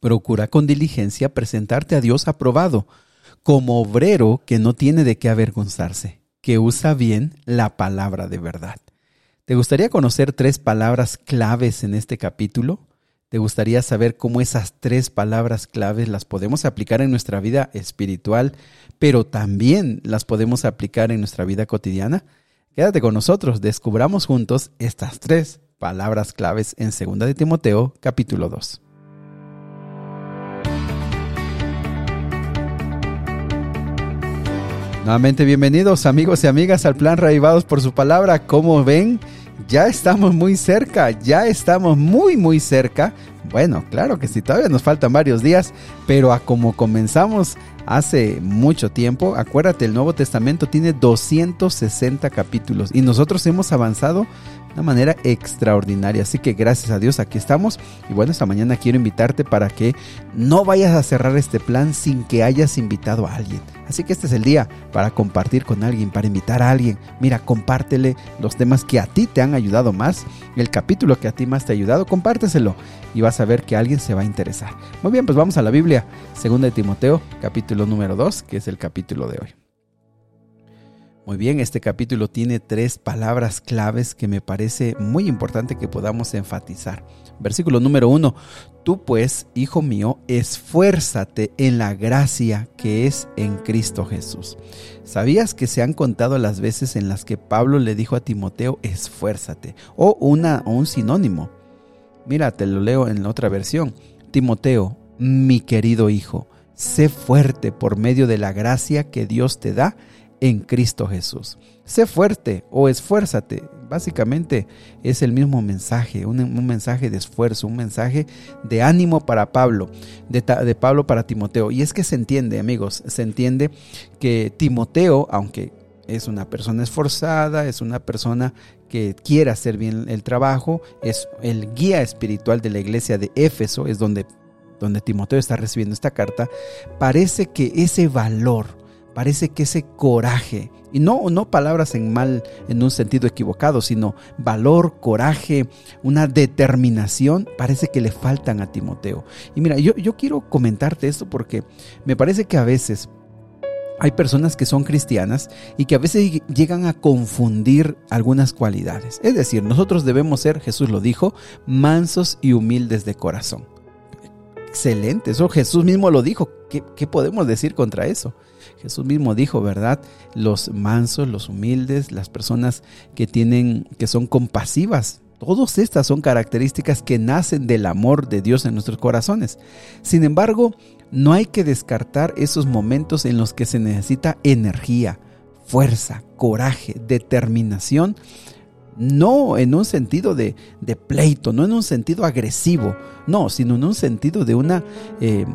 Procura con diligencia presentarte a Dios aprobado, como obrero que no tiene de qué avergonzarse, que usa bien la palabra de verdad. ¿Te gustaría conocer tres palabras claves en este capítulo? ¿Te gustaría saber cómo esas tres palabras claves las podemos aplicar en nuestra vida espiritual, pero también las podemos aplicar en nuestra vida cotidiana? Quédate con nosotros, descubramos juntos estas tres palabras claves en 2 de Timoteo capítulo 2. Nuevamente bienvenidos amigos y amigas al plan Raivados por su palabra. Como ven, ya estamos muy cerca, ya estamos muy muy cerca. Bueno, claro que sí, todavía nos faltan varios días, pero a como comenzamos hace mucho tiempo, acuérdate, el Nuevo Testamento tiene 260 capítulos y nosotros hemos avanzado de una manera extraordinaria. Así que gracias a Dios aquí estamos. Y bueno, esta mañana quiero invitarte para que no vayas a cerrar este plan sin que hayas invitado a alguien. Así que este es el día para compartir con alguien, para invitar a alguien. Mira, compártele los temas que a ti te han ayudado más, el capítulo que a ti más te ha ayudado, compárteselo y vas a ver que alguien se va a interesar. Muy bien, pues vamos a la Biblia, 2 de Timoteo, capítulo número 2, que es el capítulo de hoy. Muy bien, este capítulo tiene tres palabras claves que me parece muy importante que podamos enfatizar. Versículo número uno, tú pues, hijo mío, esfuérzate en la gracia que es en Cristo Jesús. ¿Sabías que se han contado las veces en las que Pablo le dijo a Timoteo, esfuérzate? O, una, o un sinónimo. Mira, te lo leo en la otra versión. Timoteo, mi querido hijo, sé fuerte por medio de la gracia que Dios te da en Cristo Jesús. Sé fuerte o esfuérzate. Básicamente es el mismo mensaje, un, mensaje de esfuerzo, un mensaje de ánimo para Pablo, de, Pablo para Timoteo. Y es que se entiende, amigos, se entiende que Timoteo, aunque es una persona esforzada, es una persona que quiere hacer bien el trabajo, es el guía espiritual de la iglesia de Éfeso, es donde, donde Timoteo está recibiendo esta carta, parece que ese valor, parece que ese coraje, y no, no palabras en mal, en un sentido equivocado, sino valor, coraje, una determinación, parece que le faltan a Timoteo. Y mira, yo, yo quiero comentarte esto porque me parece que a veces hay personas que son cristianas y que a veces llegan a confundir algunas cualidades. Es decir, nosotros debemos ser, Jesús lo dijo, mansos y humildes de corazón. Excelente, eso Jesús mismo lo dijo. ¿Qué, podemos decir contra eso? Jesús mismo dijo, ¿verdad? Los mansos, los humildes, las personas que tienen, que son compasivas. Todas estas son características que nacen del amor de Dios en nuestros corazones. Sin embargo, no hay que descartar esos momentos en los que se necesita energía, fuerza, coraje, determinación no en un sentido de, pleito, no en un sentido agresivo, no, sino en un sentido de una, eh,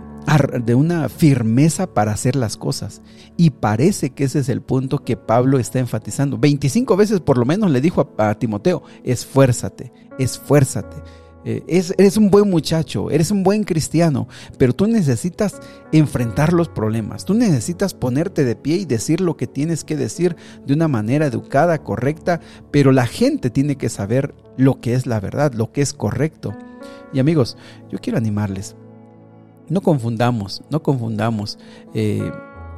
de una firmeza para hacer las cosas. Y parece que ese es el punto que Pablo está enfatizando. 25 veces por lo menos le dijo a Timoteo, esfuérzate, esfuérzate. Eh, eres un buen muchacho, eres un buen cristiano, pero tú necesitas enfrentar los problemas, tú necesitas ponerte de pie y decir lo que tienes que decir de una manera educada, correcta, pero la gente tiene que saber lo que es la verdad, lo que es correcto. Y amigos, yo quiero animarles, no confundamos, no confundamos. Eh,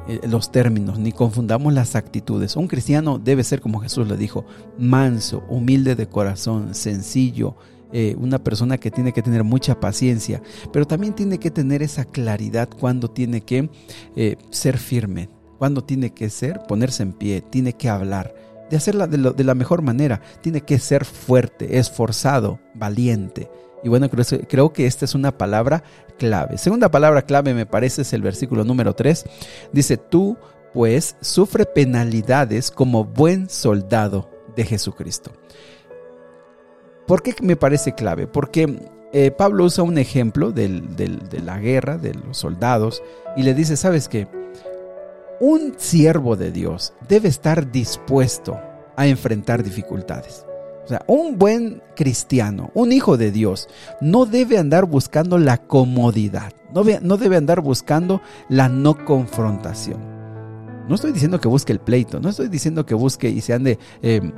eh, los términos, ni confundamos las actitudes. Un cristiano debe ser, como Jesús le dijo, manso, humilde de corazón, sencillo, eh, una persona que tiene que tener mucha paciencia, pero también tiene que tener esa claridad cuando tiene que eh, ser firme, cuando tiene que ser, ponerse en pie, tiene que hablar, de hacerla de, de la mejor manera, tiene que ser fuerte, esforzado, valiente. Y bueno, creo, creo, que esta es una palabra clave. Segunda palabra clave me parece es el versículo número 3. Dice, tú pues sufre penalidades como buen soldado de Jesucristo. ¿Por qué me parece clave? Porque eh, Pablo usa un ejemplo de la guerra, de los soldados, y le dice, ¿sabes qué? Un siervo de Dios debe estar dispuesto a enfrentar dificultades. O sea, un buen cristiano, un hijo de Dios, no debe andar buscando la comodidad, no, debe andar buscando la no confrontación. No estoy diciendo que busque el pleito, no estoy diciendo que busque y se ande... Eh,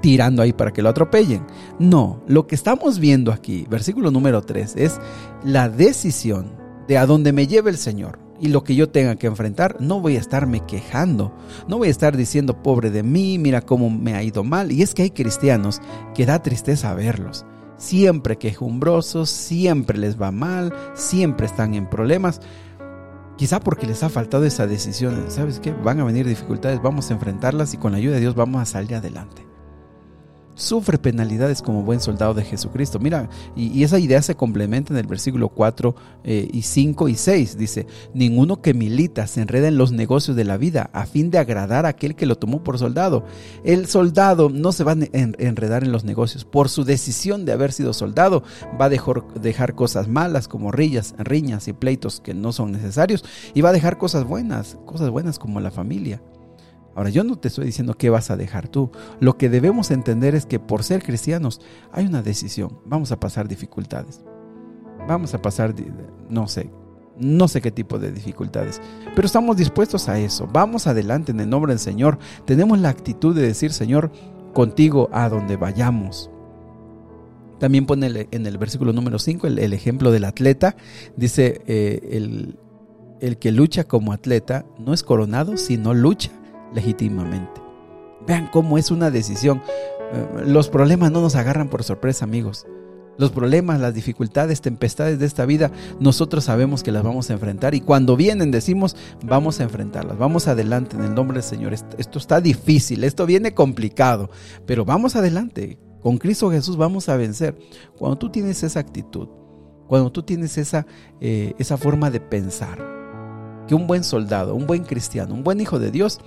tirando ahí para que lo atropellen. No, lo que estamos viendo aquí, versículo número 3, es la decisión de a dónde me lleve el Señor y lo que yo tenga que enfrentar, no voy a estarme quejando, no voy a estar diciendo pobre de mí, mira cómo me ha ido mal. Y es que hay cristianos que da tristeza verlos. Siempre quejumbrosos, siempre les va mal, siempre están en problemas. Quizá porque les ha faltado esa decisión. ¿Sabes qué? Van a venir dificultades, vamos a enfrentarlas y con la ayuda de Dios vamos a salir adelante sufre penalidades como buen soldado de Jesucristo. Mira, y, esa idea se complementa en el versículo 4 eh, y 5 y 6. Dice, ninguno que milita se enreda en los negocios de la vida a fin de agradar a aquel que lo tomó por soldado. El soldado no se va a enredar en los negocios. Por su decisión de haber sido soldado, va a dejar, dejar cosas malas como rillas, riñas y pleitos que no son necesarios y va a dejar cosas buenas, cosas buenas como la familia. Ahora, yo no te estoy diciendo qué vas a dejar tú. Lo que debemos entender es que por ser cristianos hay una decisión. Vamos a pasar dificultades. Vamos a pasar, no sé, no sé qué tipo de dificultades. Pero estamos dispuestos a eso. Vamos adelante en el nombre del Señor. Tenemos la actitud de decir, Señor, contigo a donde vayamos. También pone en el versículo número 5 el, ejemplo del atleta. Dice, eh, el, el que lucha como atleta no es coronado, sino lucha legítimamente. Vean cómo es una decisión. Eh, los problemas no nos agarran por sorpresa, amigos. Los problemas, las dificultades, tempestades de esta vida, nosotros sabemos que las vamos a enfrentar y cuando vienen decimos, vamos a enfrentarlas, vamos adelante en el nombre del Señor. Esto está difícil, esto viene complicado, pero vamos adelante. Con Cristo Jesús vamos a vencer. Cuando tú tienes esa actitud, cuando tú tienes esa, eh, esa forma de pensar, que un buen soldado, un buen cristiano, un buen hijo de Dios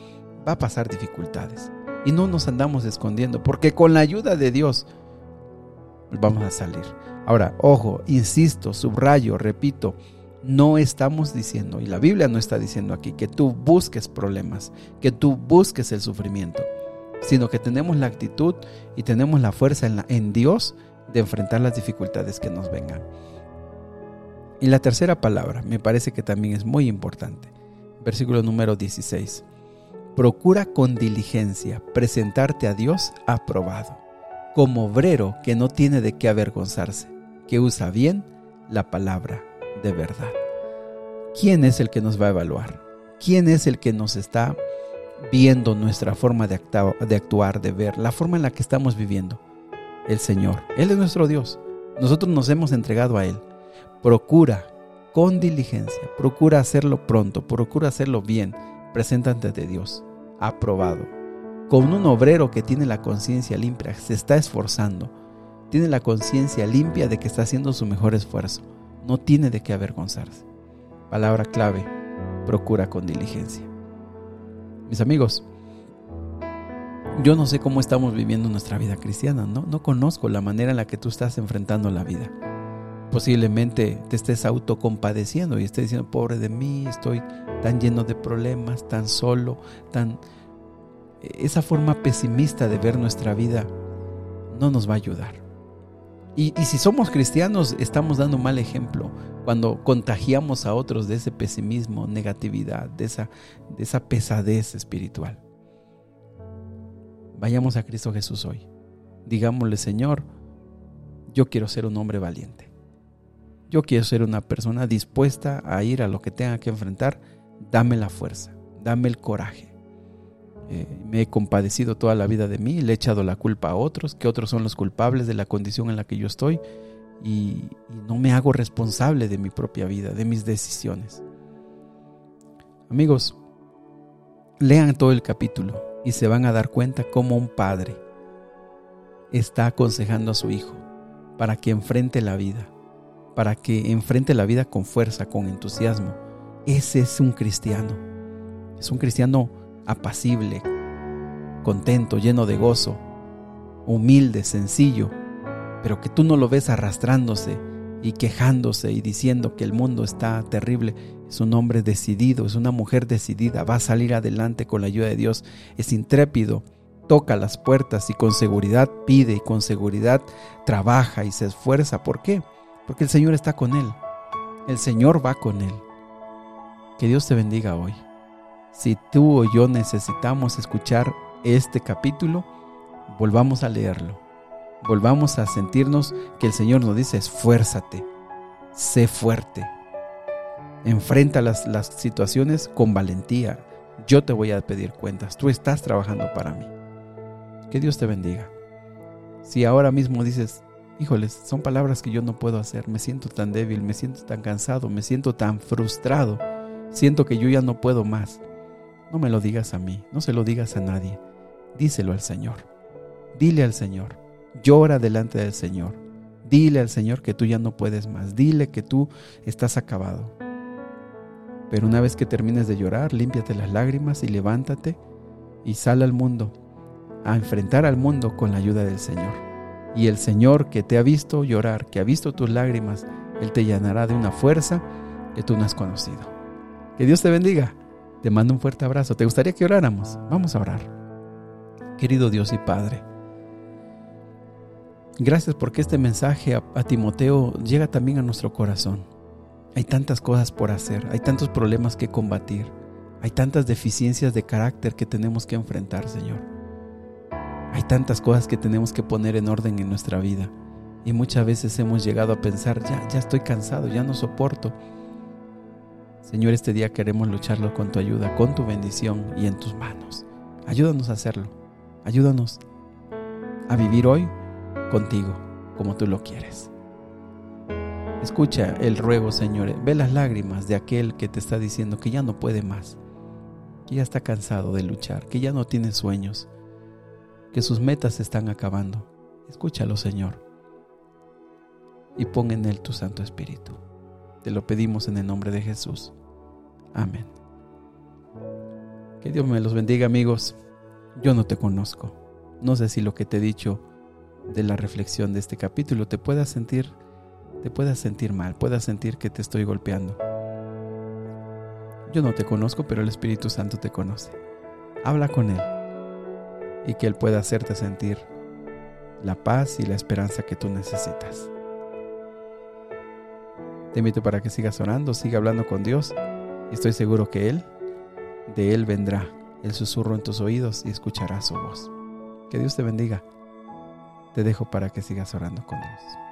va a pasar dificultades. Y no nos andamos escondiendo, porque con la ayuda de Dios vamos a salir. Ahora, ojo, insisto, subrayo, repito, no estamos diciendo, y la Biblia no está diciendo aquí, que tú busques problemas, que tú busques el sufrimiento, sino que tenemos la actitud y tenemos la fuerza en, en Dios de enfrentar las dificultades que nos vengan. Y la tercera palabra me parece que también es muy importante. Versículo número 16 procura con diligencia presentarte a Dios aprobado, como obrero que no tiene de qué avergonzarse, que usa bien la palabra de verdad. ¿Quién es el que nos va a evaluar? ¿Quién es el que nos está viendo nuestra forma de, actuar, de ver, la forma en la que estamos viviendo? El Señor. Él es nuestro Dios. Nosotros nos hemos entregado a Él. Procura con diligencia, procura hacerlo pronto, procura hacerlo bien preséntate ante Dios, aprobado. Con un obrero que tiene la conciencia limpia, se está esforzando, tiene la conciencia limpia de que está haciendo su mejor esfuerzo, no tiene de qué avergonzarse. Palabra clave, procura con diligencia. Mis amigos, yo no sé cómo estamos viviendo nuestra vida cristiana, ¿no? No conozco la manera en la que tú estás enfrentando la vida posiblemente te estés autocompadeciendo y estés diciendo, pobre de mí, estoy tan lleno de problemas, tan solo, tan... Esa forma pesimista de ver nuestra vida no nos va a ayudar. Y, si somos cristianos, estamos dando mal ejemplo cuando contagiamos a otros de ese pesimismo, negatividad, de esa, de esa pesadez espiritual. Vayamos a Cristo Jesús hoy. Digámosle, Señor, yo quiero ser un hombre valiente. Yo quiero ser una persona dispuesta a ir a lo que tenga que enfrentar. Dame la fuerza, dame el coraje. Eh, me he compadecido toda la vida de mí, le he echado la culpa a otros, que otros son los culpables de la condición en la que yo estoy y, no me hago responsable de mi propia vida, de mis decisiones. Amigos, lean todo el capítulo y se van a dar cuenta cómo un padre está aconsejando a su hijo para que enfrente la vida, para que enfrente la vida con fuerza, con entusiasmo. Ese es un cristiano. Es un cristiano apacible, contento, lleno de gozo, humilde, sencillo, pero que tú no lo ves arrastrándose y quejándose y diciendo que el mundo está terrible. Es un hombre decidido, es una mujer decidida, va a salir adelante con la ayuda de Dios, es intrépido, toca las puertas y con seguridad pide y con seguridad trabaja y se esfuerza. ¿Por qué? Porque el Señor está con él. El Señor va con él. Que Dios te bendiga hoy. Si tú o yo necesitamos escuchar este capítulo, volvamos a leerlo. Volvamos a sentirnos que el Señor nos dice, esfuérzate, sé fuerte, enfrenta las, las situaciones con valentía. Yo te voy a pedir cuentas, tú estás trabajando para mí. Que Dios te bendiga. Si ahora mismo dices, híjoles, son palabras que yo no puedo hacer, me siento tan débil, me siento tan cansado, me siento tan frustrado, siento que yo ya no puedo más. No me lo digas a mí, no se lo digas a nadie, díselo al Señor. Dile al Señor, llora delante del Señor. Dile al Señor que tú ya no puedes más, dile que tú estás acabado. Pero una vez que termines de llorar, límpiate las lágrimas y levántate y sal al mundo, a enfrentar al mundo con la ayuda del Señor. Y el Señor que te ha visto llorar, que ha visto tus lágrimas, Él te llenará de una fuerza que tú no has conocido. Que Dios te bendiga. Te mando un fuerte abrazo. ¿Te gustaría que oráramos? Vamos a orar. Querido Dios y Padre, gracias porque este mensaje a, Timoteo llega también a nuestro corazón. Hay tantas cosas por hacer, hay tantos problemas que combatir, hay tantas deficiencias de carácter que tenemos que enfrentar, Señor. Tantas cosas que tenemos que poner en orden en nuestra vida. Y muchas veces hemos llegado a pensar, ya, ya estoy cansado, ya no soporto. Señor, este día queremos lucharlo con tu ayuda, con tu bendición y en tus manos. Ayúdanos a hacerlo. Ayúdanos a vivir hoy contigo como tú lo quieres. Escucha el ruego, Señor. Ve las lágrimas de aquel que te está diciendo que ya no puede más, que ya está cansado de luchar, que ya no tiene sueños, que sus metas se están acabando. Escúchalo, Señor. Y pon en él tu Santo Espíritu. Te lo pedimos en el nombre de Jesús. Amén. Que Dios me los bendiga, amigos. Yo no te conozco. No sé si lo que te he dicho de la reflexión de este capítulo te pueda sentir te puedas sentir mal, puedas sentir que te estoy golpeando. Yo no te conozco, pero el Espíritu Santo te conoce. Habla con Él y que Él pueda hacerte sentir la paz y la esperanza que tú necesitas. Te invito para que sigas orando, siga hablando con Dios y estoy seguro que Él, de Él vendrá el susurro en tus oídos y escucharás su voz. Que Dios te bendiga. Te dejo para que sigas orando con Dios.